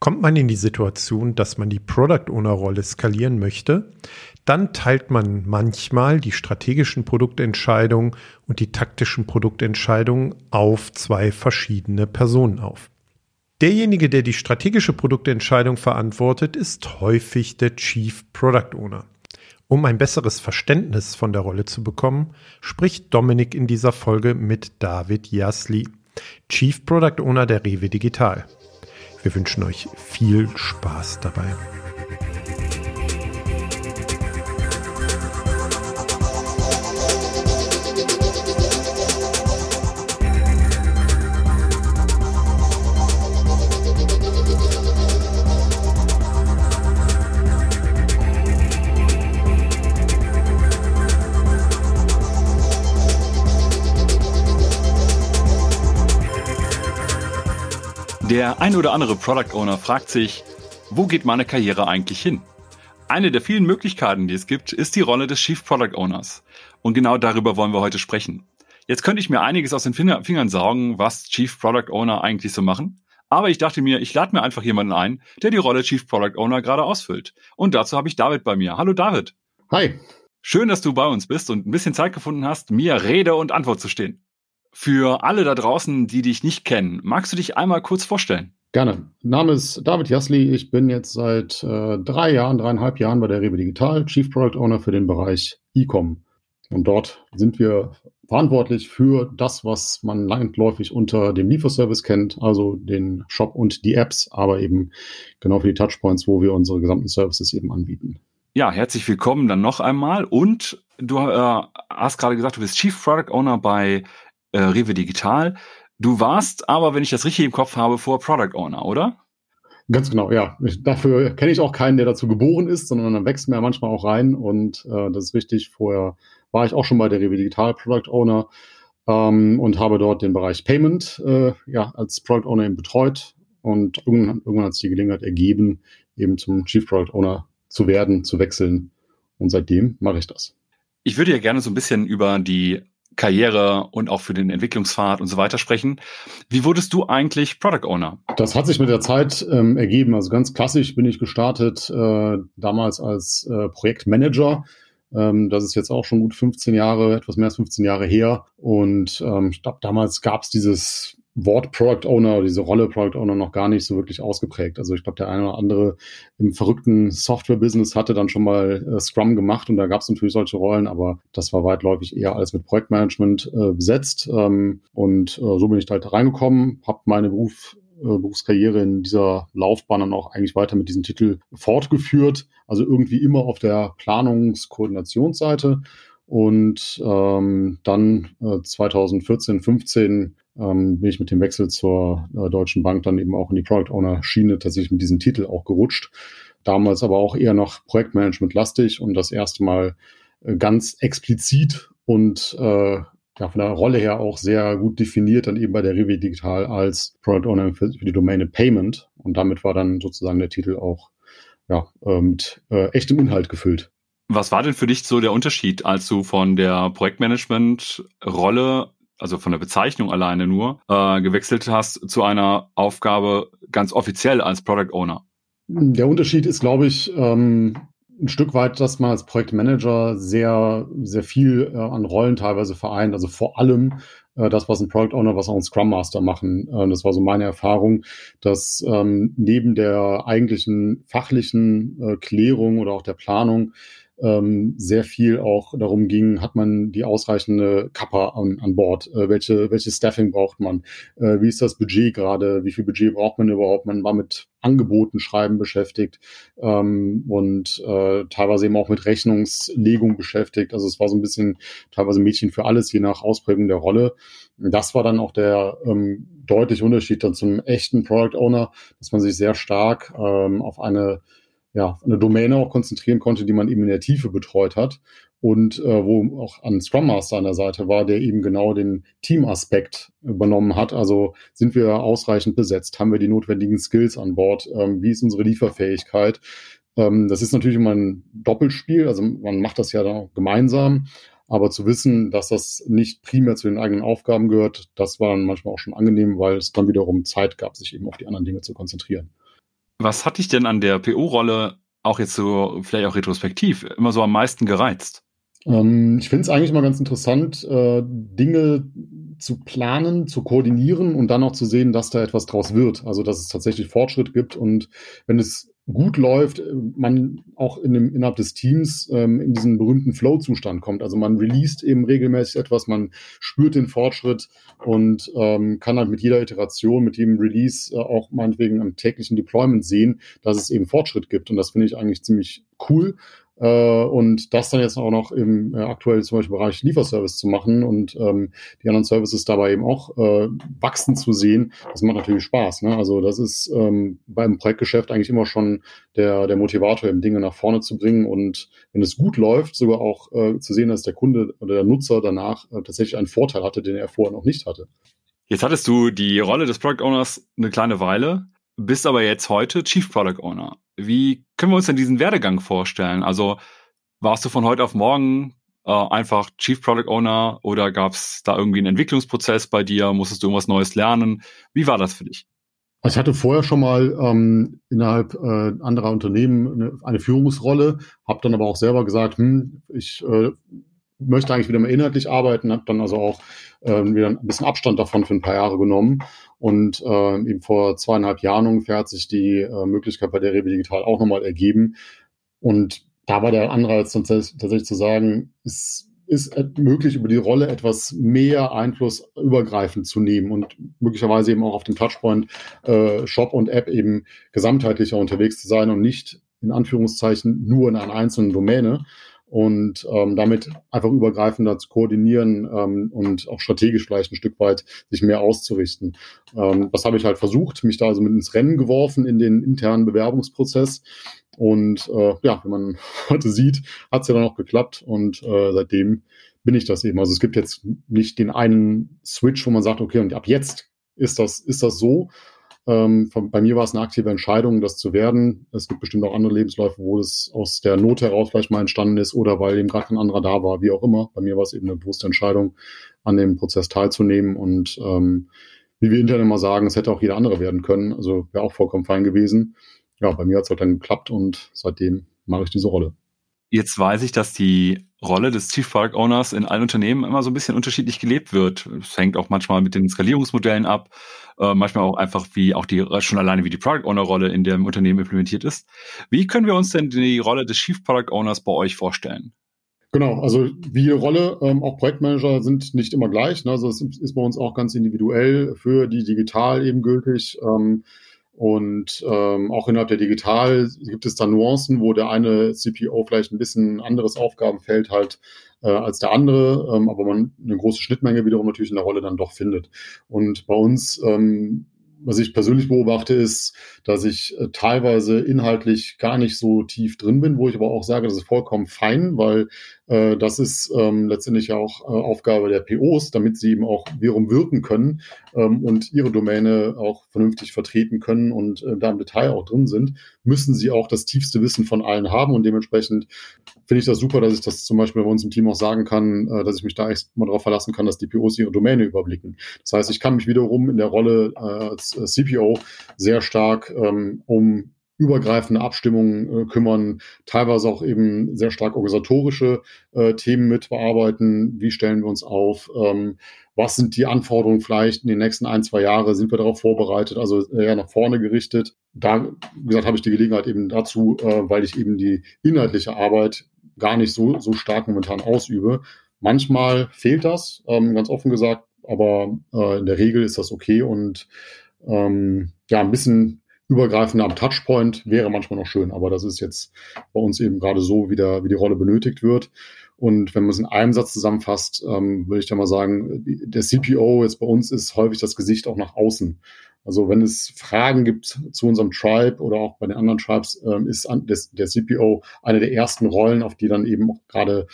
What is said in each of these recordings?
Kommt man in die Situation, dass man die Product Owner Rolle skalieren möchte, dann teilt man manchmal die strategischen Produktentscheidungen und die taktischen Produktentscheidungen auf zwei verschiedene Personen auf. Derjenige, der die strategische Produktentscheidung verantwortet, ist häufig der Chief Product Owner. Um ein besseres Verständnis von der Rolle zu bekommen, spricht Dominik in dieser Folge mit David Jasli, Chief Product Owner der Rewe Digital. Wir wünschen euch viel Spaß dabei. Der ein oder andere Product Owner fragt sich, wo geht meine Karriere eigentlich hin? Eine der vielen Möglichkeiten, die es gibt, ist die Rolle des Chief Product Owners. Und genau darüber wollen wir heute sprechen. Jetzt könnte ich mir einiges aus den Fingern saugen, was Chief Product Owner eigentlich so machen. Aber ich dachte mir, ich lade mir einfach jemanden ein, der die Rolle Chief Product Owner gerade ausfüllt. Und dazu habe ich David bei mir. Hallo David. Hi. Schön, dass du bei uns bist und ein bisschen Zeit gefunden hast, mir Rede und Antwort zu stehen. Für alle da draußen, die dich nicht kennen, magst du dich einmal kurz vorstellen? Gerne. Name ist David Jasli. Ich bin jetzt seit äh, drei Jahren, dreieinhalb Jahren bei der Rewe Digital, Chief Product Owner für den Bereich E-Com. Und dort sind wir verantwortlich für das, was man landläufig unter dem Lieferservice kennt, also den Shop und die Apps, aber eben genau für die Touchpoints, wo wir unsere gesamten Services eben anbieten. Ja, herzlich willkommen dann noch einmal. Und du äh, hast gerade gesagt, du bist Chief Product Owner bei äh, Rewe Digital. Du warst aber, wenn ich das richtig im Kopf habe, vor Product Owner, oder? Ganz genau, ja. Ich, dafür kenne ich auch keinen, der dazu geboren ist, sondern dann wächst man ja manchmal auch rein und äh, das ist richtig. Vorher war ich auch schon bei der Rewe Digital Product Owner ähm, und habe dort den Bereich Payment äh, ja, als Product Owner eben betreut und irgendwann, irgendwann hat es die Gelegenheit ergeben, eben zum Chief Product Owner zu werden, zu wechseln und seitdem mache ich das. Ich würde ja gerne so ein bisschen über die Karriere und auch für den Entwicklungspfad und so weiter sprechen. Wie wurdest du eigentlich Product Owner? Das hat sich mit der Zeit ähm, ergeben. Also ganz klassisch bin ich gestartet äh, damals als äh, Projektmanager. Ähm, das ist jetzt auch schon gut 15 Jahre, etwas mehr als 15 Jahre her. Und ähm, ich glaube, damals gab es dieses Wort Product Owner, diese Rolle Product Owner noch gar nicht so wirklich ausgeprägt. Also ich glaube, der eine oder andere im verrückten Software-Business hatte dann schon mal äh, Scrum gemacht und da gab es natürlich solche Rollen, aber das war weitläufig eher alles mit Projektmanagement äh, besetzt. Ähm, und äh, so bin ich da halt reingekommen, habe meine Beruf, äh, Berufskarriere in dieser Laufbahn dann auch eigentlich weiter mit diesem Titel fortgeführt. Also irgendwie immer auf der Planungs-Koordinationsseite. Und ähm, dann äh, 2014, 15 ähm, bin ich mit dem Wechsel zur äh, Deutschen Bank dann eben auch in die Product Owner Schiene tatsächlich mit diesem Titel auch gerutscht. Damals aber auch eher noch Projektmanagement lastig und das erste Mal äh, ganz explizit und äh, ja, von der Rolle her auch sehr gut definiert, dann eben bei der Rewe Digital als Product Owner für, für die Domäne Payment. Und damit war dann sozusagen der Titel auch ja, äh, mit äh, echtem Inhalt gefüllt. Was war denn für dich so der Unterschied, als du von der Projektmanagement-Rolle also von der Bezeichnung alleine nur, äh, gewechselt hast zu einer Aufgabe ganz offiziell als Product Owner? Der Unterschied ist, glaube ich, ähm, ein Stück weit, dass man als Projektmanager sehr, sehr viel äh, an Rollen teilweise vereint. Also vor allem äh, das, was ein Product Owner, was auch ein Scrum Master machen. Äh, das war so meine Erfahrung, dass ähm, neben der eigentlichen fachlichen äh, Klärung oder auch der Planung ähm, sehr viel auch darum ging, hat man die ausreichende Kappa an, an Bord? Äh, welche, welche Staffing braucht man? Äh, wie ist das Budget gerade? Wie viel Budget braucht man überhaupt? Man war mit Angeboten schreiben beschäftigt ähm, und äh, teilweise eben auch mit Rechnungslegung beschäftigt. Also es war so ein bisschen teilweise Mädchen für alles, je nach Ausprägung der Rolle. Das war dann auch der ähm, deutliche Unterschied dann zum echten Product Owner, dass man sich sehr stark ähm, auf eine ja, eine Domäne auch konzentrieren konnte, die man eben in der Tiefe betreut hat und äh, wo auch ein Scrum Master an der Seite war, der eben genau den Teamaspekt übernommen hat. Also sind wir ausreichend besetzt, haben wir die notwendigen Skills an Bord, ähm, wie ist unsere Lieferfähigkeit. Ähm, das ist natürlich immer ein Doppelspiel, also man macht das ja dann auch gemeinsam, aber zu wissen, dass das nicht primär zu den eigenen Aufgaben gehört, das war dann manchmal auch schon angenehm, weil es dann wiederum Zeit gab, sich eben auf die anderen Dinge zu konzentrieren. Was hat dich denn an der PO-Rolle auch jetzt so, vielleicht auch retrospektiv, immer so am meisten gereizt? Ähm, ich finde es eigentlich mal ganz interessant, äh, Dinge zu planen, zu koordinieren und dann auch zu sehen, dass da etwas draus wird. Also dass es tatsächlich Fortschritt gibt und wenn es gut läuft, man auch in dem, innerhalb des Teams ähm, in diesen berühmten Flow-Zustand kommt. Also man released eben regelmäßig etwas, man spürt den Fortschritt und ähm, kann halt mit jeder Iteration, mit jedem Release äh, auch meinetwegen am täglichen Deployment sehen, dass es eben Fortschritt gibt. Und das finde ich eigentlich ziemlich cool. Äh, und das dann jetzt auch noch im äh, aktuell zum Beispiel Bereich Lieferservice zu machen und ähm, die anderen Services dabei eben auch äh, wachsen zu sehen, das macht natürlich Spaß. Ne? Also das ist ähm, beim Projektgeschäft eigentlich immer schon der, der Motivator, eben Dinge nach vorne zu bringen und wenn es gut läuft, sogar auch äh, zu sehen, dass der Kunde oder der Nutzer danach äh, tatsächlich einen Vorteil hatte, den er vorher noch nicht hatte. Jetzt hattest du die Rolle des Product Owners eine kleine Weile bist aber jetzt heute Chief Product Owner. Wie können wir uns denn diesen Werdegang vorstellen? Also warst du von heute auf morgen äh, einfach Chief Product Owner oder gab es da irgendwie einen Entwicklungsprozess bei dir? Musstest du irgendwas Neues lernen? Wie war das für dich? Also ich hatte vorher schon mal ähm, innerhalb äh, anderer Unternehmen eine, eine Führungsrolle, habe dann aber auch selber gesagt, hm, ich äh, möchte eigentlich wieder mal inhaltlich arbeiten, habe dann also auch äh, wieder ein bisschen Abstand davon für ein paar Jahre genommen. Und äh, eben vor zweieinhalb Jahren ungefähr hat sich die äh, Möglichkeit bei der Rewe Digital auch nochmal ergeben. Und da war der Anreiz tatsächlich zu sagen, es ist möglich, über die Rolle etwas mehr Einfluss übergreifend zu nehmen und möglicherweise eben auch auf dem Touchpoint äh, Shop und App eben gesamtheitlicher unterwegs zu sein und nicht in Anführungszeichen nur in einer einzelnen Domäne und ähm, damit einfach übergreifender zu koordinieren ähm, und auch strategisch vielleicht ein Stück weit sich mehr auszurichten. Ähm, das habe ich halt versucht, mich da also mit ins Rennen geworfen in den internen Bewerbungsprozess. Und äh, ja, wie man heute sieht, hat es ja dann auch geklappt und äh, seitdem bin ich das eben. Also es gibt jetzt nicht den einen Switch, wo man sagt, okay, und ab jetzt ist das, ist das so, ähm, von, bei mir war es eine aktive Entscheidung, das zu werden. Es gibt bestimmt auch andere Lebensläufe, wo es aus der Not heraus vielleicht mal entstanden ist oder weil eben gerade kein anderer da war, wie auch immer. Bei mir war es eben eine bewusste Entscheidung, an dem Prozess teilzunehmen und ähm, wie wir intern immer sagen, es hätte auch jeder andere werden können. Also wäre auch vollkommen fein gewesen. Ja, bei mir hat es halt dann geklappt und seitdem mache ich diese Rolle. Jetzt weiß ich, dass die Rolle des Chief Product Owners in allen Unternehmen immer so ein bisschen unterschiedlich gelebt wird. Es hängt auch manchmal mit den Skalierungsmodellen ab, äh, manchmal auch einfach wie auch die schon alleine wie die Product Owner Rolle in dem Unternehmen implementiert ist. Wie können wir uns denn die Rolle des Chief Product Owners bei euch vorstellen? Genau, also wie Rolle, ähm, auch Projektmanager sind nicht immer gleich. Ne? Also es ist bei uns auch ganz individuell für die digital eben gültig. Ähm, und ähm, auch innerhalb der Digital gibt es da Nuancen, wo der eine CPO vielleicht ein bisschen anderes Aufgabenfeld halt äh, als der andere, ähm, aber man eine große Schnittmenge wiederum natürlich in der Rolle dann doch findet. Und bei uns ähm, was ich persönlich beobachte, ist, dass ich äh, teilweise inhaltlich gar nicht so tief drin bin, wo ich aber auch sage, das ist vollkommen fein, weil äh, das ist ähm, letztendlich ja auch äh, Aufgabe der POs, damit sie eben auch wiederum wirken können ähm, und ihre Domäne auch vernünftig vertreten können und äh, da im Detail auch drin sind, müssen sie auch das tiefste Wissen von allen haben und dementsprechend finde ich das super, dass ich das zum Beispiel bei uns im Team auch sagen kann, äh, dass ich mich da echt mal darauf verlassen kann, dass die POs ihre Domäne überblicken. Das heißt, ich kann mich wiederum in der Rolle äh, als äh, CPO sehr stark ähm, um übergreifende Abstimmungen äh, kümmern, teilweise auch eben sehr stark organisatorische äh, Themen mit bearbeiten. Wie stellen wir uns auf? Ähm, was sind die Anforderungen vielleicht in den nächsten ein, zwei Jahren? Sind wir darauf vorbereitet? Also eher nach vorne gerichtet. Da, wie gesagt, habe ich die Gelegenheit eben dazu, äh, weil ich eben die inhaltliche Arbeit gar nicht so, so stark momentan ausübe. Manchmal fehlt das, ähm, ganz offen gesagt, aber äh, in der Regel ist das okay und ähm, ja, ein bisschen übergreifender am Touchpoint wäre manchmal noch schön, aber das ist jetzt bei uns eben gerade so, wie, der, wie die Rolle benötigt wird. Und wenn man es in einem Satz zusammenfasst, ähm, würde ich da mal sagen, der CPO jetzt bei uns ist häufig das Gesicht auch nach außen. Also wenn es Fragen gibt zu unserem Tribe oder auch bei den anderen Tribes, ähm, ist an, des, der CPO eine der ersten Rollen, auf die dann eben auch gerade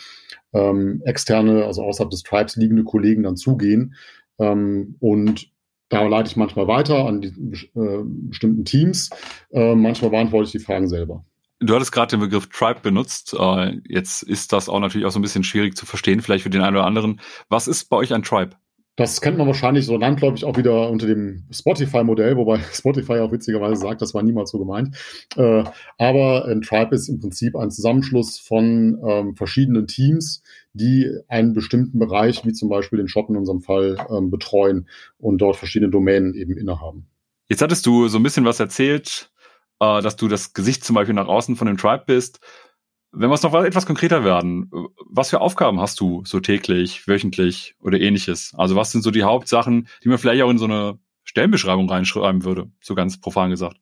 ähm, externe, also außerhalb des Tribes liegende Kollegen dann zugehen. Ähm, und da leite ich manchmal weiter an die äh, bestimmten Teams. Äh, manchmal beantworte ich die Fragen selber. Du hattest gerade den Begriff Tribe benutzt. Äh, jetzt ist das auch natürlich auch so ein bisschen schwierig zu verstehen, vielleicht für den einen oder anderen. Was ist bei euch ein Tribe? Das kennt man wahrscheinlich so landläufig auch wieder unter dem Spotify-Modell, wobei Spotify auch witzigerweise sagt, das war niemals so gemeint. Äh, aber ein Tribe ist im Prinzip ein Zusammenschluss von ähm, verschiedenen Teams, die einen bestimmten Bereich, wie zum Beispiel den Shop in unserem Fall, ähm, betreuen und dort verschiedene Domänen eben innehaben. Jetzt hattest du so ein bisschen was erzählt, äh, dass du das Gesicht zum Beispiel nach außen von dem Tribe bist. Wenn wir es noch etwas konkreter werden, was für Aufgaben hast du so täglich, wöchentlich oder ähnliches? Also was sind so die Hauptsachen, die man vielleicht auch in so eine Stellenbeschreibung reinschreiben würde, so ganz profan gesagt?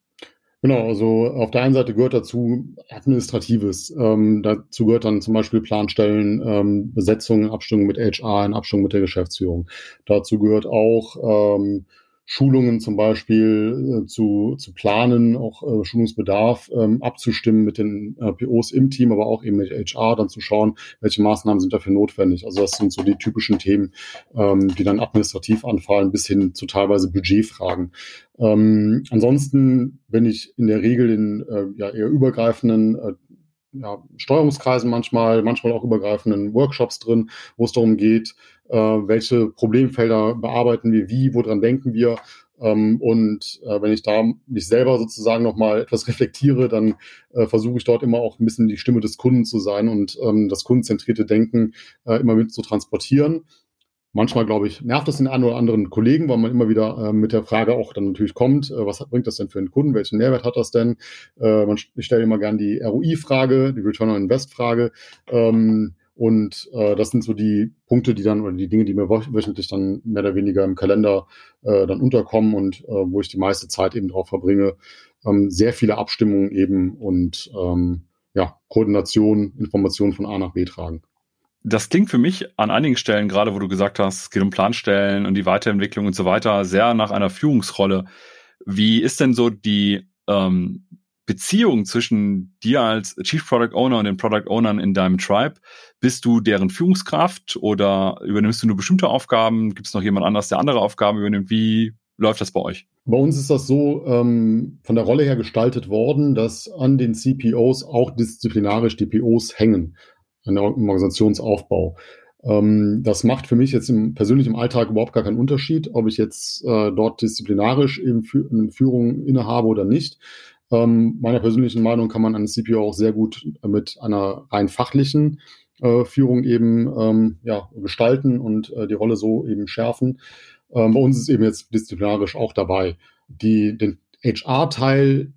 Genau, also auf der einen Seite gehört dazu Administratives. Ähm, dazu gehört dann zum Beispiel Planstellen, ähm, Besetzung, Abstimmung mit HR, in Abstimmung mit der Geschäftsführung. Dazu gehört auch ähm, Schulungen zum Beispiel äh, zu, zu planen, auch äh, Schulungsbedarf ähm, abzustimmen mit den äh, POs im Team, aber auch eben mit HR, dann zu schauen, welche Maßnahmen sind dafür notwendig. Also das sind so die typischen Themen, ähm, die dann administrativ anfallen, bis hin zu teilweise Budgetfragen. Ähm, ansonsten bin ich in der Regel in äh, ja, eher übergreifenden äh, ja, Steuerungskreisen manchmal, manchmal auch übergreifenden Workshops drin, wo es darum geht, äh, welche Problemfelder bearbeiten wir wie, woran denken wir. Ähm, und äh, wenn ich da mich selber sozusagen nochmal etwas reflektiere, dann äh, versuche ich dort immer auch ein bisschen die Stimme des Kunden zu sein und ähm, das kundenzentrierte Denken äh, immer mit zu transportieren. Manchmal, glaube ich, nervt das den einen oder anderen Kollegen, weil man immer wieder äh, mit der Frage auch dann natürlich kommt, äh, was bringt das denn für einen Kunden, welchen Mehrwert hat das denn? Äh, man, ich stelle immer gern die ROI-Frage, die Return on Invest-Frage. Ähm, und äh, das sind so die Punkte, die dann oder die Dinge, die mir wöchentlich dann mehr oder weniger im Kalender äh, dann unterkommen und äh, wo ich die meiste Zeit eben drauf verbringe. Ähm, sehr viele Abstimmungen eben und ähm, ja, Koordination, Informationen von A nach B tragen. Das klingt für mich an einigen Stellen, gerade wo du gesagt hast, es geht um Planstellen und die Weiterentwicklung und so weiter, sehr nach einer Führungsrolle. Wie ist denn so die ähm, Beziehung zwischen dir als Chief Product Owner und den Product Ownern in deinem Tribe? Bist du deren Führungskraft oder übernimmst du nur bestimmte Aufgaben? Gibt es noch jemand anders, der andere Aufgaben übernimmt? Wie läuft das bei euch? Bei uns ist das so ähm, von der Rolle her gestaltet worden, dass an den CPOs auch disziplinarisch die POs hängen, im Organisationsaufbau. Ähm, das macht für mich jetzt im, persönlich im Alltag überhaupt gar keinen Unterschied, ob ich jetzt äh, dort disziplinarisch eben eine Führung innehabe oder nicht. Ähm, meiner persönlichen Meinung kann man eine CPO auch sehr gut mit einer rein fachlichen äh, Führung eben ähm, ja, gestalten und äh, die Rolle so eben schärfen. Ähm, bei uns ist eben jetzt disziplinarisch auch dabei. Die, den HR-Teil,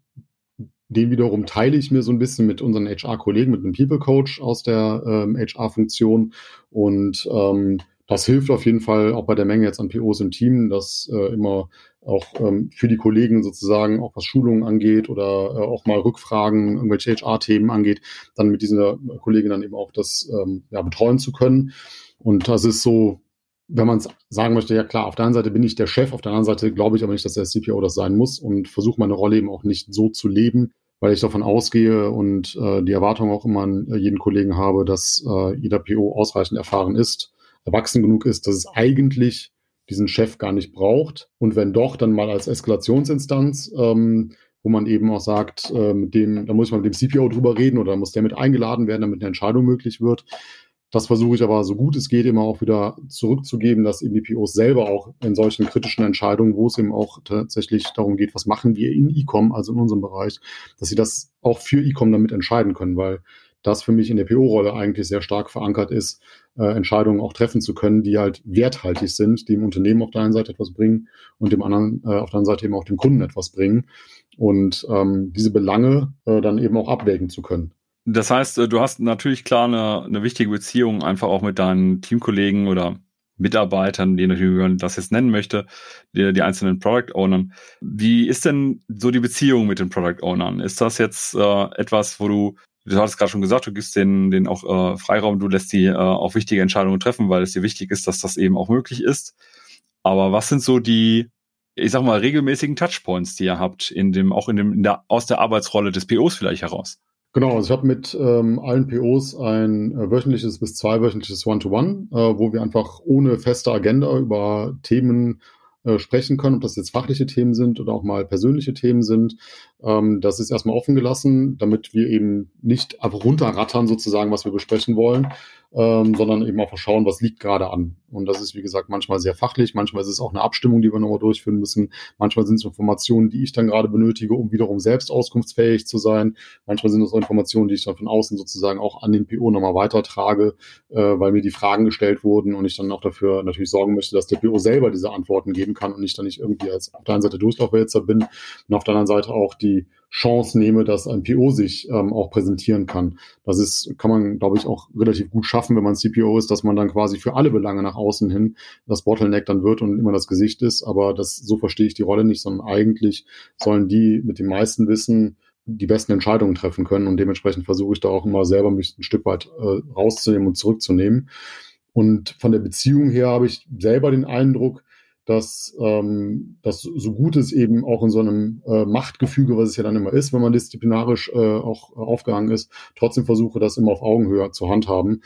den wiederum teile ich mir so ein bisschen mit unseren HR-Kollegen, mit einem People Coach aus der ähm, HR-Funktion und ähm, das hilft auf jeden Fall auch bei der Menge jetzt an POs im Team, dass äh, immer auch ähm, für die Kollegen sozusagen, auch was Schulungen angeht oder äh, auch mal Rückfragen, irgendwelche HR-Themen angeht, dann mit dieser Kollegin dann eben auch das ähm, ja, betreuen zu können. Und das ist so, wenn man es sagen möchte, ja klar, auf der einen Seite bin ich der Chef, auf der anderen Seite glaube ich aber nicht, dass der CPO das sein muss und versuche meine Rolle eben auch nicht so zu leben, weil ich davon ausgehe und äh, die Erwartung auch immer an jeden Kollegen habe, dass äh, jeder PO ausreichend erfahren ist, erwachsen genug ist, dass es eigentlich diesen Chef gar nicht braucht. Und wenn doch, dann mal als Eskalationsinstanz, ähm, wo man eben auch sagt, äh, mit dem, da muss man mit dem CPO drüber reden oder muss der mit eingeladen werden, damit eine Entscheidung möglich wird. Das versuche ich aber so gut es geht immer auch wieder zurückzugeben, dass eben die POs selber auch in solchen kritischen Entscheidungen, wo es eben auch tatsächlich darum geht, was machen wir in E-Com, also in unserem Bereich, dass sie das auch für E-Com damit entscheiden können, weil das für mich in der PO-Rolle eigentlich sehr stark verankert ist, äh, Entscheidungen auch treffen zu können, die halt werthaltig sind, die dem Unternehmen auf der einen Seite etwas bringen und dem anderen äh, auf der anderen Seite eben auch dem Kunden etwas bringen und ähm, diese Belange äh, dann eben auch abwägen zu können. Das heißt, äh, du hast natürlich klar eine, eine wichtige Beziehung einfach auch mit deinen Teamkollegen oder Mitarbeitern, natürlich das jetzt nennen möchte, die, die einzelnen Product Ownern. Wie ist denn so die Beziehung mit den Product Ownern? Ist das jetzt äh, etwas, wo du du hattest gerade schon gesagt, du gibst denen, denen auch äh, Freiraum, du lässt die äh, auch wichtige Entscheidungen treffen, weil es dir wichtig ist, dass das eben auch möglich ist. Aber was sind so die, ich sag mal, regelmäßigen Touchpoints, die ihr habt, in dem, auch in dem, in der, aus der Arbeitsrolle des POs vielleicht heraus? Genau, also ich habe mit ähm, allen POs ein äh, wöchentliches bis zweiwöchentliches One-to-One, -One, äh, wo wir einfach ohne feste Agenda über Themen äh, sprechen können, ob das jetzt fachliche Themen sind oder auch mal persönliche Themen sind. Ähm, das ist erstmal offen gelassen, damit wir eben nicht runterrattern sozusagen, was wir besprechen wollen, ähm, sondern eben auch schauen, was liegt gerade an. Und das ist, wie gesagt, manchmal sehr fachlich, manchmal ist es auch eine Abstimmung, die wir nochmal durchführen müssen. Manchmal sind es Informationen, die ich dann gerade benötige, um wiederum selbst auskunftsfähig zu sein. Manchmal sind es auch Informationen, die ich dann von außen sozusagen auch an den PO nochmal weitertrage, äh, weil mir die Fragen gestellt wurden und ich dann auch dafür natürlich sorgen möchte, dass der PO selber diese Antworten geben kann und ich dann nicht irgendwie als auf der einen Seite Durchlaufwälzer bin und auf der anderen Seite auch die Chance nehme, dass ein PO sich ähm, auch präsentieren kann. Das ist, kann man, glaube ich, auch relativ gut schaffen, wenn man CPO ist, dass man dann quasi für alle Belange nach außen hin das Bottleneck dann wird und immer das Gesicht ist. Aber das, so verstehe ich die Rolle nicht, sondern eigentlich sollen die mit dem meisten Wissen die besten Entscheidungen treffen können. Und dementsprechend versuche ich da auch immer selber mich ein Stück weit äh, rauszunehmen und zurückzunehmen. Und von der Beziehung her habe ich selber den Eindruck, dass ähm, das so gut ist eben auch in so einem äh, Machtgefüge, was es ja dann immer ist, wenn man disziplinarisch äh, auch äh, aufgehangen ist, trotzdem versuche, das immer auf Augenhöhe zu handhaben.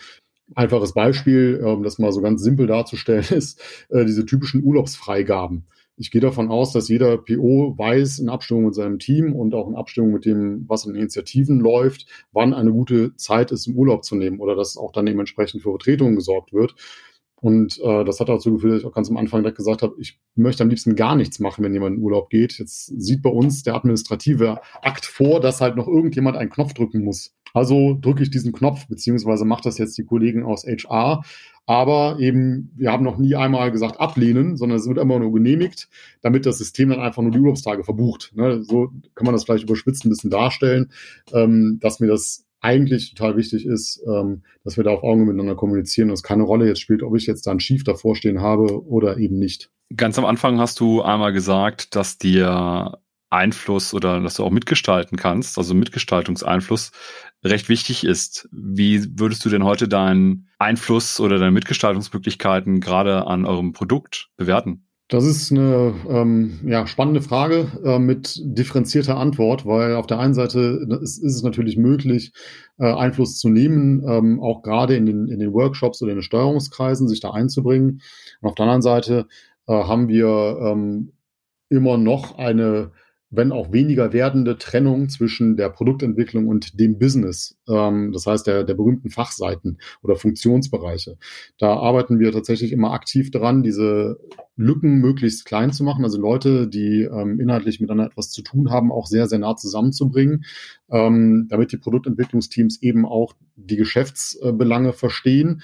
Einfaches Beispiel, um das mal so ganz simpel darzustellen, ist äh, diese typischen Urlaubsfreigaben. Ich gehe davon aus, dass jeder PO weiß, in Abstimmung mit seinem Team und auch in Abstimmung mit dem, was in Initiativen läuft, wann eine gute Zeit ist, im Urlaub zu nehmen oder dass auch dann dementsprechend für Vertretungen gesorgt wird. Und äh, das hat dazu geführt, dass ich auch ganz am Anfang direkt gesagt habe, ich möchte am liebsten gar nichts machen, wenn jemand in Urlaub geht. Jetzt sieht bei uns der administrative Akt vor, dass halt noch irgendjemand einen Knopf drücken muss. Also drücke ich diesen Knopf, beziehungsweise macht das jetzt die Kollegen aus HR. Aber eben, wir haben noch nie einmal gesagt ablehnen, sondern es wird immer nur genehmigt, damit das System dann einfach nur die Urlaubstage verbucht. Ne? So kann man das vielleicht überspitzt ein bisschen darstellen, ähm, dass mir das eigentlich total wichtig ist, ähm, dass wir da auf Augen miteinander kommunizieren und es keine Rolle jetzt spielt, ob ich jetzt da ein Schief davor stehen habe oder eben nicht. Ganz am Anfang hast du einmal gesagt, dass dir Einfluss oder dass du auch mitgestalten kannst, also Mitgestaltungseinfluss recht wichtig ist. Wie würdest du denn heute deinen Einfluss oder deine Mitgestaltungsmöglichkeiten gerade an eurem Produkt bewerten? Das ist eine ähm, ja, spannende Frage äh, mit differenzierter Antwort, weil auf der einen Seite ist, ist es natürlich möglich, äh, Einfluss zu nehmen, ähm, auch gerade in den, in den Workshops oder in den Steuerungskreisen, sich da einzubringen. Und auf der anderen Seite äh, haben wir ähm, immer noch eine wenn auch weniger werdende Trennung zwischen der Produktentwicklung und dem Business. Ähm, das heißt, der, der berühmten Fachseiten oder Funktionsbereiche. Da arbeiten wir tatsächlich immer aktiv dran, diese Lücken möglichst klein zu machen, also Leute, die ähm, inhaltlich miteinander etwas zu tun haben, auch sehr, sehr nah zusammenzubringen, ähm, damit die Produktentwicklungsteams eben auch die Geschäftsbelange verstehen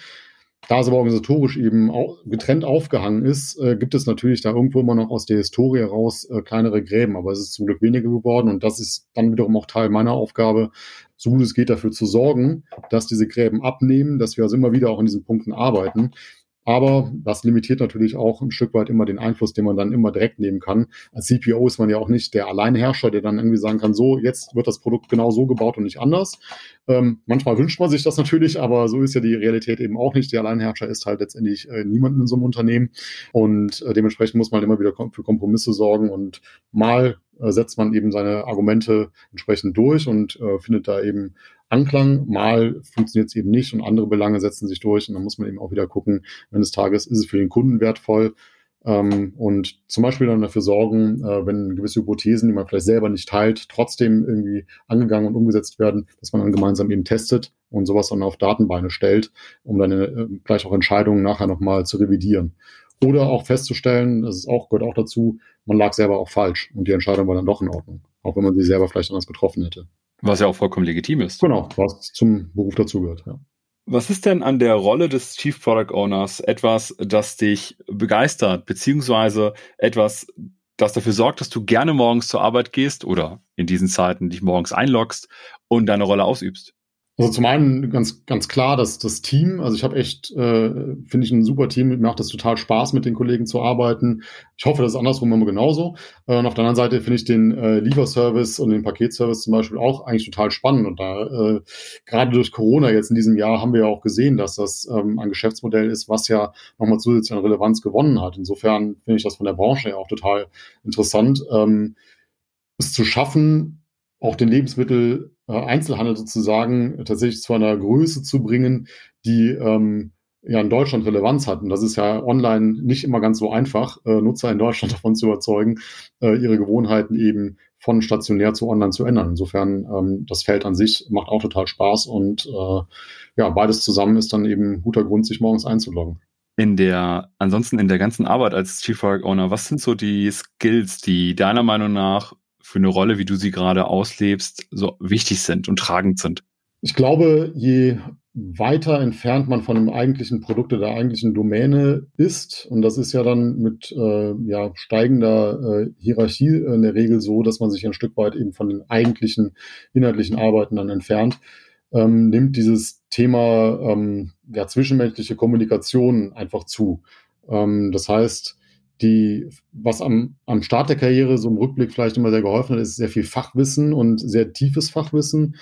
da es aber organisatorisch eben getrennt aufgehangen ist, äh, gibt es natürlich da irgendwo immer noch aus der Historie heraus äh, kleinere Gräben, aber es ist zum Glück weniger geworden und das ist dann wiederum auch Teil meiner Aufgabe, so gut es geht dafür zu sorgen, dass diese Gräben abnehmen, dass wir also immer wieder auch in diesen Punkten arbeiten. Aber das limitiert natürlich auch ein Stück weit immer den Einfluss, den man dann immer direkt nehmen kann. Als CPO ist man ja auch nicht der Alleinherrscher, der dann irgendwie sagen kann, so, jetzt wird das Produkt genau so gebaut und nicht anders. Ähm, manchmal wünscht man sich das natürlich, aber so ist ja die Realität eben auch nicht. Der Alleinherrscher ist halt letztendlich äh, niemand in so einem Unternehmen. Und äh, dementsprechend muss man immer wieder kom für Kompromisse sorgen und mal äh, setzt man eben seine Argumente entsprechend durch und äh, findet da eben Anklang. Mal funktioniert es eben nicht und andere Belange setzen sich durch und dann muss man eben auch wieder gucken, wenn des Tages ist es für den Kunden wertvoll. Ähm, und zum Beispiel dann dafür sorgen, äh, wenn gewisse Hypothesen, die man vielleicht selber nicht teilt, trotzdem irgendwie angegangen und umgesetzt werden, dass man dann gemeinsam eben testet und sowas dann auf Datenbeine stellt, um dann äh, gleich auch Entscheidungen nachher nochmal zu revidieren. Oder auch festzustellen, das ist auch, gehört auch dazu, man lag selber auch falsch und die Entscheidung war dann doch in Ordnung, auch wenn man sie selber vielleicht anders getroffen hätte. Was ja auch vollkommen legitim ist. Genau, was zum Beruf dazugehört, ja. Was ist denn an der Rolle des Chief Product Owners etwas, das dich begeistert, beziehungsweise etwas, das dafür sorgt, dass du gerne morgens zur Arbeit gehst oder in diesen Zeiten dich morgens einloggst und deine Rolle ausübst? Also zum einen ganz, ganz klar, dass das Team, also ich habe echt, äh, finde ich ein super Team, mir macht das total Spaß, mit den Kollegen zu arbeiten. Ich hoffe, das ist andersrum immer genauso. Äh, und auf der anderen Seite finde ich den äh, Lieferservice und den Paketservice zum Beispiel auch eigentlich total spannend. Und da äh, gerade durch Corona jetzt in diesem Jahr haben wir ja auch gesehen, dass das ähm, ein Geschäftsmodell ist, was ja nochmal zusätzlich an Relevanz gewonnen hat. Insofern finde ich das von der Branche ja auch total interessant, ähm, es zu schaffen, auch den Lebensmittel Einzelhandel sozusagen tatsächlich zu einer Größe zu bringen, die ähm, ja in Deutschland Relevanz hat. Und das ist ja online nicht immer ganz so einfach, äh, Nutzer in Deutschland davon zu überzeugen, äh, ihre Gewohnheiten eben von stationär zu online zu ändern. Insofern, ähm, das Feld an sich macht auch total Spaß und äh, ja, beides zusammen ist dann eben guter Grund, sich morgens einzuloggen. in der, ansonsten in der ganzen Arbeit als Chief Product Owner, was sind so die Skills, die deiner Meinung nach für eine Rolle, wie du sie gerade auslebst, so wichtig sind und tragend sind? Ich glaube, je weiter entfernt man von dem eigentlichen Produkt oder der eigentlichen Domäne ist, und das ist ja dann mit äh, ja, steigender äh, Hierarchie in der Regel so, dass man sich ein Stück weit eben von den eigentlichen inhaltlichen Arbeiten dann entfernt, ähm, nimmt dieses Thema ähm, ja, zwischenmenschliche Kommunikation einfach zu. Ähm, das heißt, die, was am, am Start der Karriere so im Rückblick vielleicht immer sehr geholfen hat, ist sehr viel Fachwissen und sehr tiefes Fachwissen.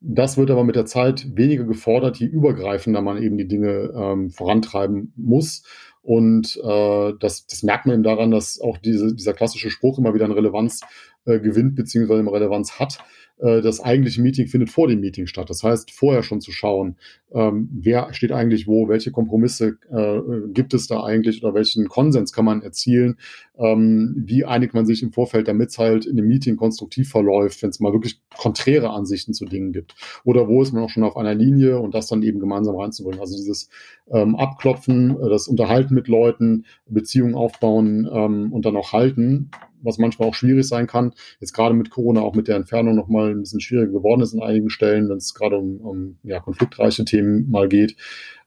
Das wird aber mit der Zeit weniger gefordert, je übergreifender man eben die Dinge ähm, vorantreiben muss. Und äh, das, das merkt man eben daran, dass auch diese, dieser klassische Spruch immer wieder an Relevanz äh, gewinnt, beziehungsweise immer Relevanz hat. Äh, das eigentliche Meeting findet vor dem Meeting statt. Das heißt, vorher schon zu schauen, ähm, wer steht eigentlich wo, welche Kompromisse äh, gibt es da eigentlich oder welchen Konsens kann man erzielen, ähm, wie einigt man sich im Vorfeld, damit es halt in dem Meeting konstruktiv verläuft, wenn es mal wirklich konträre Ansichten zu Dingen gibt. Oder wo ist man auch schon auf einer Linie und das dann eben gemeinsam reinzubringen. Also dieses ähm, Abklopfen, äh, das Unterhalten mit Leuten, Beziehungen aufbauen ähm, und dann auch halten, was manchmal auch schwierig sein kann. Jetzt gerade mit Corona auch mit der Entfernung nochmal ein bisschen schwieriger geworden ist in einigen Stellen, wenn es gerade um, um ja, konfliktreiche Themen mal geht.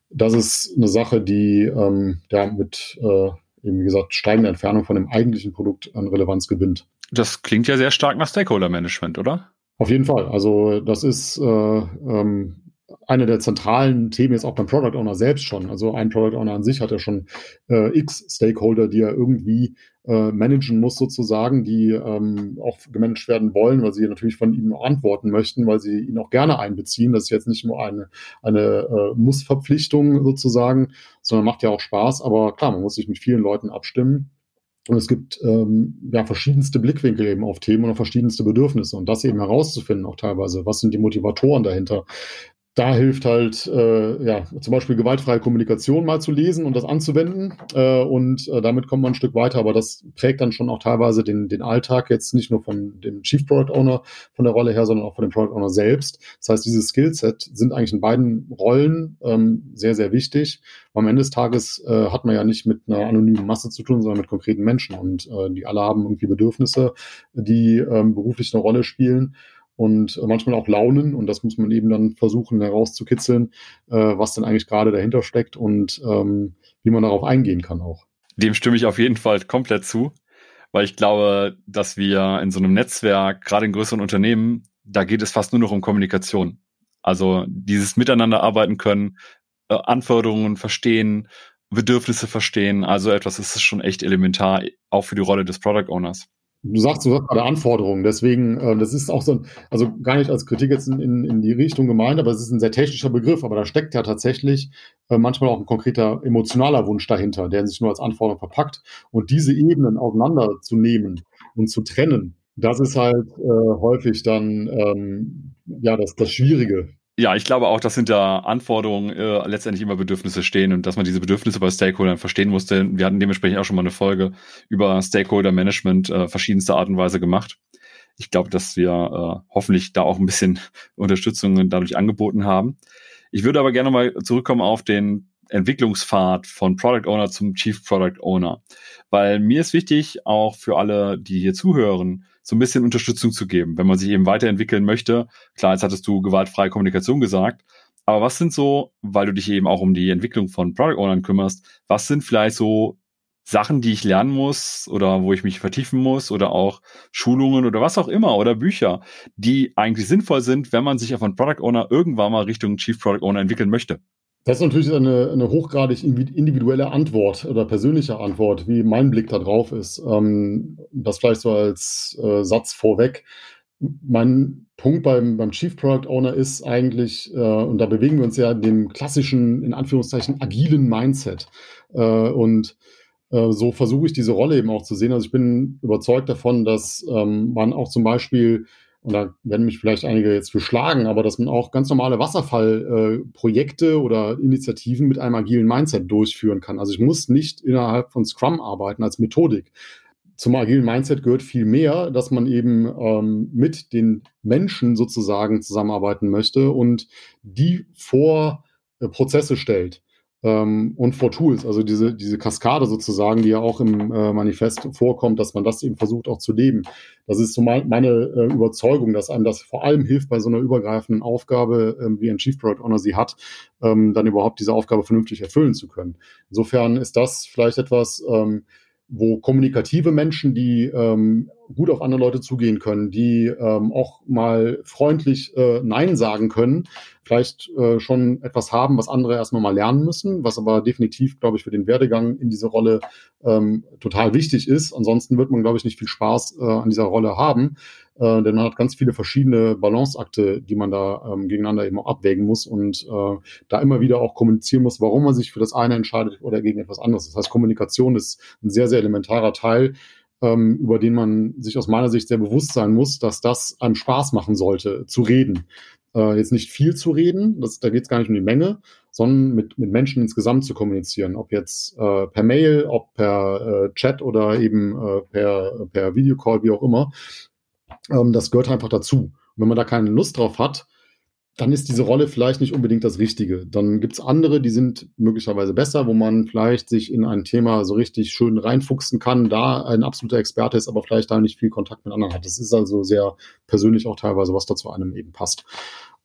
Das ist eine Sache, die ähm, ja, mit, äh, eben wie gesagt, steigender Entfernung von dem eigentlichen Produkt an Relevanz gewinnt. Das klingt ja sehr stark nach Stakeholder-Management, oder? Auf jeden Fall. Also das ist äh, ähm, eine der zentralen Themen jetzt auch beim Product Owner selbst schon. Also ein Product Owner an sich hat ja schon äh, x Stakeholder, die er irgendwie äh, managen muss sozusagen, die ähm, auch gemanagt werden wollen, weil sie natürlich von ihm antworten möchten, weil sie ihn auch gerne einbeziehen. Das ist jetzt nicht nur eine, eine äh, Mussverpflichtung sozusagen, sondern macht ja auch Spaß. Aber klar, man muss sich mit vielen Leuten abstimmen. Und es gibt ähm, ja verschiedenste Blickwinkel eben auf Themen und verschiedenste Bedürfnisse. Und das eben herauszufinden, auch teilweise, was sind die Motivatoren dahinter? Da hilft halt äh, ja zum Beispiel gewaltfreie Kommunikation mal zu lesen und das anzuwenden äh, und äh, damit kommt man ein Stück weiter, aber das prägt dann schon auch teilweise den, den Alltag jetzt nicht nur von dem Chief Product Owner von der Rolle her, sondern auch von dem Product Owner selbst. Das heißt, dieses Skillset sind eigentlich in beiden Rollen ähm, sehr, sehr wichtig. Am Ende des Tages äh, hat man ja nicht mit einer anonymen Masse zu tun, sondern mit konkreten Menschen und äh, die alle haben irgendwie Bedürfnisse, die ähm, beruflich eine Rolle spielen und manchmal auch Launen. Und das muss man eben dann versuchen herauszukitzeln, äh, was denn eigentlich gerade dahinter steckt und ähm, wie man darauf eingehen kann auch. Dem stimme ich auf jeden Fall komplett zu, weil ich glaube, dass wir in so einem Netzwerk, gerade in größeren Unternehmen, da geht es fast nur noch um Kommunikation. Also dieses Miteinander arbeiten können, äh, Anforderungen verstehen, Bedürfnisse verstehen. Also etwas ist schon echt elementar, auch für die Rolle des Product Owners. Du sagst, du sagst gerade Anforderungen, deswegen, äh, das ist auch so ein, also gar nicht als Kritik jetzt in, in, in die Richtung gemeint, aber es ist ein sehr technischer Begriff, aber da steckt ja tatsächlich äh, manchmal auch ein konkreter emotionaler Wunsch dahinter, der sich nur als Anforderung verpackt. Und diese Ebenen auseinanderzunehmen und zu trennen, das ist halt äh, häufig dann ähm, ja das, das Schwierige ja, ich glaube auch, dass hinter Anforderungen äh, letztendlich immer Bedürfnisse stehen und dass man diese Bedürfnisse bei Stakeholdern verstehen musste. Wir hatten dementsprechend auch schon mal eine Folge über Stakeholder Management äh, verschiedenster Art und Weise gemacht. Ich glaube, dass wir äh, hoffentlich da auch ein bisschen Unterstützung dadurch angeboten haben. Ich würde aber gerne mal zurückkommen auf den Entwicklungspfad von Product Owner zum Chief Product Owner, weil mir ist wichtig, auch für alle, die hier zuhören, so ein bisschen Unterstützung zu geben, wenn man sich eben weiterentwickeln möchte. Klar, jetzt hattest du gewaltfreie Kommunikation gesagt, aber was sind so, weil du dich eben auch um die Entwicklung von Product Ownern kümmerst, was sind vielleicht so Sachen, die ich lernen muss oder wo ich mich vertiefen muss oder auch Schulungen oder was auch immer oder Bücher, die eigentlich sinnvoll sind, wenn man sich auf einen Product Owner irgendwann mal Richtung Chief Product Owner entwickeln möchte? Das ist natürlich eine, eine hochgradig individuelle Antwort oder persönliche Antwort, wie mein Blick da drauf ist. Ähm, das vielleicht so als äh, Satz vorweg. Mein Punkt beim, beim Chief Product Owner ist eigentlich, äh, und da bewegen wir uns ja in dem klassischen, in Anführungszeichen, agilen Mindset. Äh, und so versuche ich diese Rolle eben auch zu sehen. Also ich bin überzeugt davon, dass ähm, man auch zum Beispiel und da werden mich vielleicht einige jetzt für schlagen, aber dass man auch ganz normale Wasserfallprojekte äh, oder Initiativen mit einem agilen Mindset durchführen kann. Also ich muss nicht innerhalb von Scrum arbeiten als Methodik. Zum agilen Mindset gehört viel mehr, dass man eben ähm, mit den Menschen sozusagen zusammenarbeiten möchte und die vor äh, Prozesse stellt ähm, und vor Tools, also diese, diese Kaskade sozusagen, die ja auch im äh, Manifest vorkommt, dass man das eben versucht auch zu leben. Das ist so mein, meine äh, Überzeugung, dass einem das vor allem hilft bei so einer übergreifenden Aufgabe, ähm, wie ein Chief Product Owner sie hat, ähm, dann überhaupt diese Aufgabe vernünftig erfüllen zu können. Insofern ist das vielleicht etwas, ähm, wo kommunikative Menschen, die ähm, gut auf andere Leute zugehen können, die ähm, auch mal freundlich äh, Nein sagen können, vielleicht äh, schon etwas haben, was andere erstmal mal lernen müssen, was aber definitiv, glaube ich, für den Werdegang in diese Rolle ähm, total wichtig ist. Ansonsten wird man, glaube ich, nicht viel Spaß äh, an dieser Rolle haben äh, denn man hat ganz viele verschiedene Balanceakte, die man da ähm, gegeneinander eben auch abwägen muss und äh, da immer wieder auch kommunizieren muss, warum man sich für das eine entscheidet oder gegen etwas anderes. Das heißt, Kommunikation ist ein sehr, sehr elementarer Teil, ähm, über den man sich aus meiner Sicht sehr bewusst sein muss, dass das einem Spaß machen sollte, zu reden. Äh, jetzt nicht viel zu reden, das, da geht es gar nicht um die Menge, sondern mit, mit Menschen insgesamt zu kommunizieren, ob jetzt äh, per Mail, ob per äh, Chat oder eben äh, per, per Videocall, wie auch immer. Ähm, das gehört einfach dazu. Und wenn man da keine Lust drauf hat, dann ist diese Rolle vielleicht nicht unbedingt das Richtige. Dann gibt's andere, die sind möglicherweise besser, wo man vielleicht sich in ein Thema so richtig schön reinfuchsen kann, da ein absoluter Experte ist, aber vielleicht da nicht viel Kontakt mit anderen hat. Das ist also sehr persönlich auch teilweise, was da zu einem eben passt.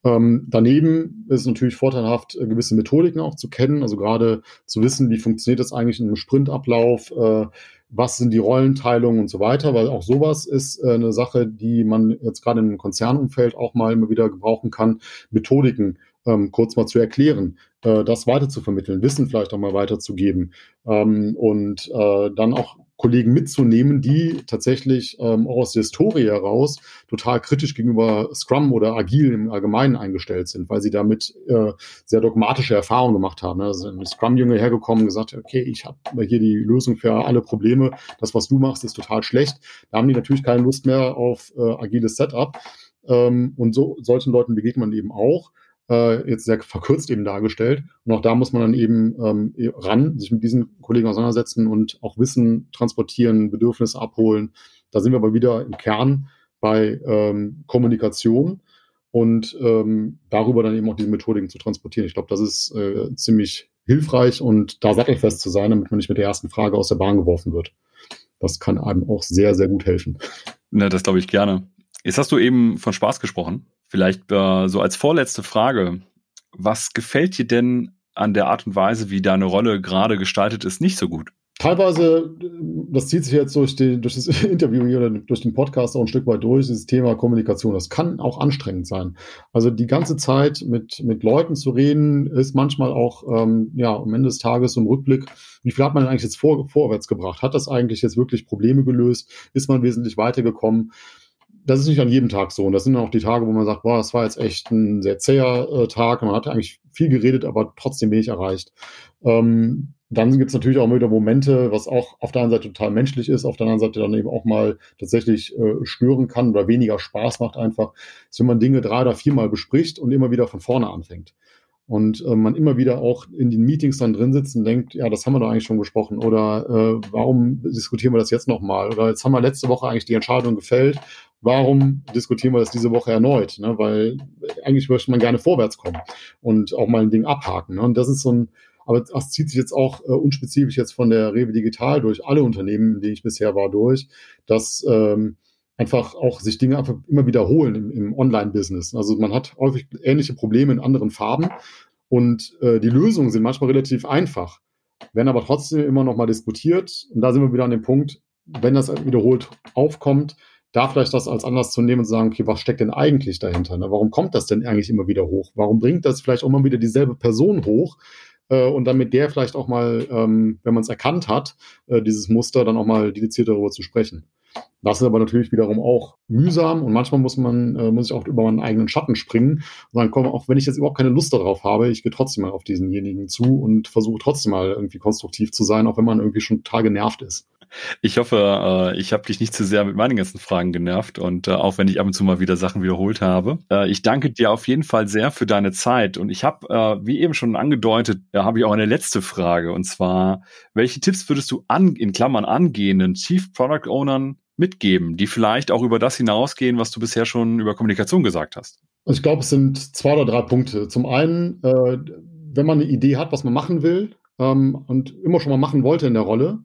Ähm, daneben ist es natürlich vorteilhaft, äh, gewisse Methodiken auch zu kennen, also gerade zu wissen, wie funktioniert das eigentlich in einem Sprintablauf, äh, was sind die Rollenteilungen und so weiter, weil auch sowas ist äh, eine Sache, die man jetzt gerade im Konzernumfeld auch mal immer wieder gebrauchen kann, Methodiken ähm, kurz mal zu erklären, äh, das weiter zu vermitteln, Wissen vielleicht auch mal weiterzugeben ähm, und äh, dann auch Kollegen mitzunehmen, die tatsächlich ähm, auch aus der Historie heraus total kritisch gegenüber Scrum oder Agil im Allgemeinen eingestellt sind, weil sie damit äh, sehr dogmatische Erfahrungen gemacht haben. Also ein Scrum-Jünger hergekommen und gesagt, okay, ich habe hier die Lösung für alle Probleme, das, was du machst, ist total schlecht. Da haben die natürlich keine Lust mehr auf äh, agiles Setup. Ähm, und so solchen Leuten begegnet man eben auch äh, jetzt sehr verkürzt eben dargestellt. Und auch da muss man dann eben ähm, ran, sich mit diesen Kollegen auseinandersetzen und auch Wissen transportieren, Bedürfnisse abholen. Da sind wir aber wieder im Kern bei ähm, Kommunikation und ähm, darüber dann eben auch diese Methodiken zu transportieren. Ich glaube, das ist äh, ziemlich hilfreich und da sattelfest zu sein, damit man nicht mit der ersten Frage aus der Bahn geworfen wird. Das kann einem auch sehr, sehr gut helfen. Na, das glaube ich gerne. Jetzt hast du eben von Spaß gesprochen. Vielleicht äh, so als vorletzte Frage. Was gefällt dir denn an der Art und Weise, wie deine Rolle gerade gestaltet ist, nicht so gut? Teilweise, das zieht sich jetzt durch, die, durch das Interview hier oder durch den Podcast auch ein Stück weit durch, dieses Thema Kommunikation. Das kann auch anstrengend sein. Also die ganze Zeit mit, mit Leuten zu reden, ist manchmal auch, ähm, ja, am Ende des Tages ein Rückblick, wie viel hat man eigentlich jetzt vor, vorwärts gebracht? Hat das eigentlich jetzt wirklich Probleme gelöst? Ist man wesentlich weitergekommen? Das ist nicht an jedem Tag so. Und das sind auch die Tage, wo man sagt, boah, das war jetzt echt ein sehr zäher äh, Tag. Man hat eigentlich viel geredet, aber trotzdem wenig erreicht. Ähm, dann gibt es natürlich auch immer wieder Momente, was auch auf der einen Seite total menschlich ist, auf der anderen Seite dann eben auch mal tatsächlich äh, stören kann oder weniger Spaß macht einfach, ist, wenn man Dinge drei oder viermal bespricht und immer wieder von vorne anfängt. Und äh, man immer wieder auch in den Meetings dann drin sitzt und denkt, ja, das haben wir doch eigentlich schon besprochen. Oder äh, warum diskutieren wir das jetzt nochmal? Oder jetzt haben wir letzte Woche eigentlich die Entscheidung gefällt warum diskutieren wir das diese Woche erneut? Ne? Weil eigentlich möchte man gerne vorwärts kommen und auch mal ein Ding abhaken. Ne? Und das ist so ein, aber das zieht sich jetzt auch äh, unspezifisch jetzt von der Rewe Digital durch alle Unternehmen, in denen ich bisher war, durch, dass ähm, einfach auch sich Dinge einfach immer wiederholen im, im Online-Business. Also man hat häufig ähnliche Probleme in anderen Farben und äh, die Lösungen sind manchmal relativ einfach, werden aber trotzdem immer noch mal diskutiert. Und da sind wir wieder an dem Punkt, wenn das wiederholt aufkommt, da vielleicht das als Anlass zu nehmen und zu sagen, okay, was steckt denn eigentlich dahinter? Ne? Warum kommt das denn eigentlich immer wieder hoch? Warum bringt das vielleicht auch immer wieder dieselbe Person hoch? Äh, und dann mit der vielleicht auch mal, ähm, wenn man es erkannt hat, äh, dieses Muster, dann auch mal dediziert darüber zu sprechen. Das ist aber natürlich wiederum auch mühsam und manchmal muss man, äh, muss ich auch über meinen eigenen Schatten springen und dann komm, auch wenn ich jetzt überhaupt keine Lust darauf habe, ich gehe trotzdem mal auf diesenjenigen zu und versuche trotzdem mal irgendwie konstruktiv zu sein, auch wenn man irgendwie schon total genervt ist. Ich hoffe, äh, ich habe dich nicht zu sehr mit meinen ganzen Fragen genervt und äh, auch wenn ich ab und zu mal wieder Sachen wiederholt habe. Äh, ich danke dir auf jeden Fall sehr für deine Zeit und ich habe, wie eben schon angedeutet, habe ich auch eine letzte Frage und zwar, welche Tipps würdest du an, in Klammern angehenden Chief Product Ownern mitgeben, die vielleicht auch über das hinausgehen, was du bisher schon über Kommunikation gesagt hast? Ich glaube, es sind zwei oder drei Punkte. Zum einen, wenn man eine Idee hat, was man machen will ähm, und immer schon mal machen wollte in der Rolle,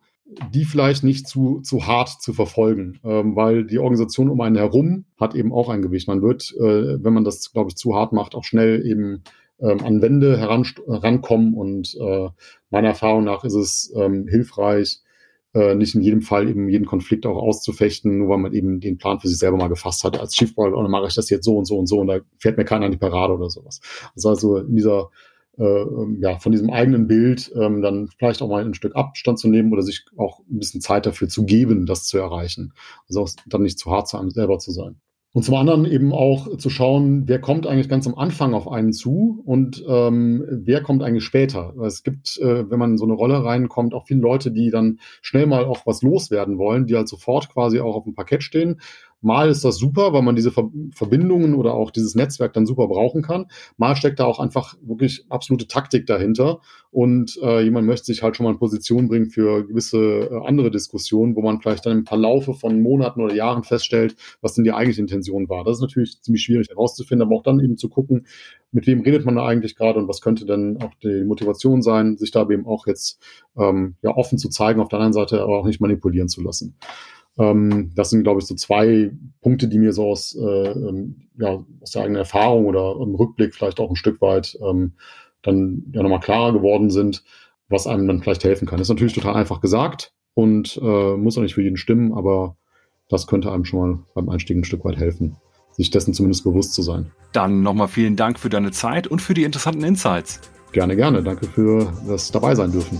die vielleicht nicht zu, zu hart zu verfolgen, ähm, weil die Organisation um einen herum hat eben auch ein Gewicht. Man wird, äh, wenn man das, glaube ich, zu hart macht, auch schnell eben ähm, an Wände heran, herankommen und äh, meiner Erfahrung nach ist es ähm, hilfreich, äh, nicht in jedem Fall eben jeden Konflikt auch auszufechten, nur weil man eben den Plan für sich selber mal gefasst hat. Als Chief Product Owner mache ich das jetzt so und so und so und da fährt mir keiner an die Parade oder sowas. Also, also in dieser äh, ähm, ja, von diesem eigenen Bild ähm, dann vielleicht auch mal ein Stück Abstand zu nehmen oder sich auch ein bisschen Zeit dafür zu geben, das zu erreichen. Also auch dann nicht zu hart zu einem selber zu sein. Und zum anderen eben auch zu schauen, wer kommt eigentlich ganz am Anfang auf einen zu und ähm, wer kommt eigentlich später. Es gibt, äh, wenn man in so eine Rolle reinkommt, auch viele Leute, die dann schnell mal auch was loswerden wollen, die halt sofort quasi auch auf dem Parkett stehen Mal ist das super, weil man diese Verbindungen oder auch dieses Netzwerk dann super brauchen kann. Mal steckt da auch einfach wirklich absolute Taktik dahinter und äh, jemand möchte sich halt schon mal in Position bringen für gewisse äh, andere Diskussionen, wo man vielleicht dann im Verlaufe von Monaten oder Jahren feststellt, was denn die eigentliche Intention war. Das ist natürlich ziemlich schwierig herauszufinden, aber auch dann eben zu gucken, mit wem redet man da eigentlich gerade und was könnte denn auch die Motivation sein, sich da eben auch jetzt ähm, ja offen zu zeigen, auf der anderen Seite aber auch nicht manipulieren zu lassen. Ähm, das sind, glaube ich, so zwei Punkte, die mir so aus, äh, ähm, ja, aus der eigenen Erfahrung oder im Rückblick vielleicht auch ein Stück weit ähm, dann ja nochmal klarer geworden sind, was einem dann vielleicht helfen kann. Das ist natürlich total einfach gesagt und äh, muss auch nicht für jeden stimmen, aber das könnte einem schon mal beim Einstieg ein Stück weit helfen, sich dessen zumindest bewusst zu sein. Dann nochmal vielen Dank für deine Zeit und für die interessanten Insights. Gerne, gerne. Danke für das dabei sein dürfen.